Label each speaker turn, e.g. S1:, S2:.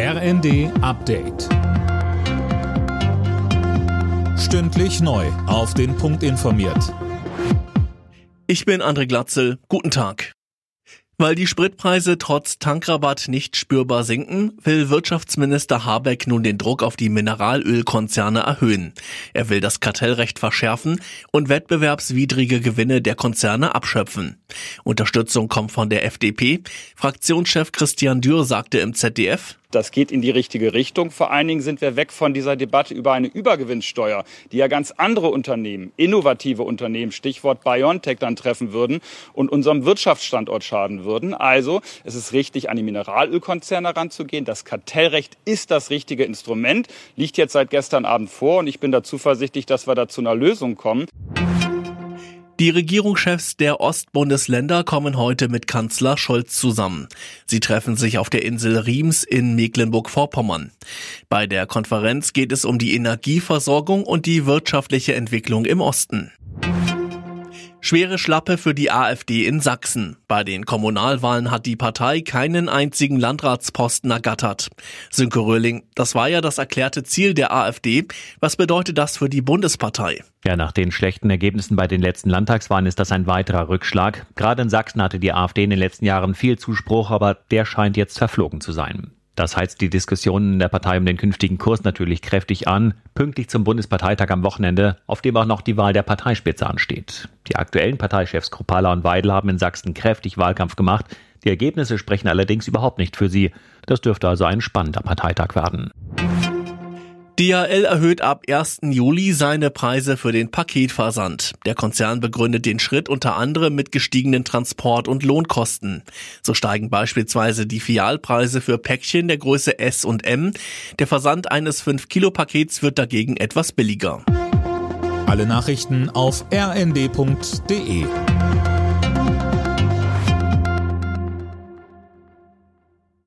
S1: RND Update. Stündlich neu. Auf den Punkt informiert.
S2: Ich bin André Glatzel. Guten Tag. Weil die Spritpreise trotz Tankrabatt nicht spürbar sinken, will Wirtschaftsminister Habeck nun den Druck auf die Mineralölkonzerne erhöhen. Er will das Kartellrecht verschärfen und wettbewerbswidrige Gewinne der Konzerne abschöpfen. Unterstützung kommt von der FDP. Fraktionschef Christian Dürr sagte im ZDF,
S3: das geht in die richtige Richtung. Vor allen Dingen sind wir weg von dieser Debatte über eine Übergewinnsteuer, die ja ganz andere Unternehmen, innovative Unternehmen, Stichwort BioNTech dann treffen würden und unserem Wirtschaftsstandort schaden würden. Also es ist richtig, an die Mineralölkonzerne heranzugehen. Das Kartellrecht ist das richtige Instrument, liegt jetzt seit gestern Abend vor und ich bin da zuversichtlich, dass wir da zu einer Lösung kommen.
S2: Die Regierungschefs der Ostbundesländer kommen heute mit Kanzler Scholz zusammen. Sie treffen sich auf der Insel Riems in Mecklenburg-Vorpommern. Bei der Konferenz geht es um die Energieversorgung und die wirtschaftliche Entwicklung im Osten. Schwere Schlappe für die AfD in Sachsen. Bei den Kommunalwahlen hat die Partei keinen einzigen Landratsposten ergattert. Sönke Röhling, das war ja das erklärte Ziel der AfD. Was bedeutet das für die Bundespartei?
S4: Ja, nach den schlechten Ergebnissen bei den letzten Landtagswahlen ist das ein weiterer Rückschlag. Gerade in Sachsen hatte die AfD in den letzten Jahren viel Zuspruch, aber der scheint jetzt verflogen zu sein. Das heizt die Diskussionen in der Partei um den künftigen Kurs natürlich kräftig an, pünktlich zum Bundesparteitag am Wochenende, auf dem auch noch die Wahl der Parteispitze ansteht. Die aktuellen Parteichefs Kropala und Weidel haben in Sachsen kräftig Wahlkampf gemacht. Die Ergebnisse sprechen allerdings überhaupt nicht für sie. Das dürfte also ein spannender Parteitag werden.
S2: DHL erhöht ab 1. Juli seine Preise für den Paketversand. Der Konzern begründet den Schritt unter anderem mit gestiegenen Transport- und Lohnkosten. So steigen beispielsweise die Fialpreise für Päckchen der Größe S und M. Der Versand eines 5-Kilo-Pakets wird dagegen etwas billiger.
S1: Alle Nachrichten auf rnd.de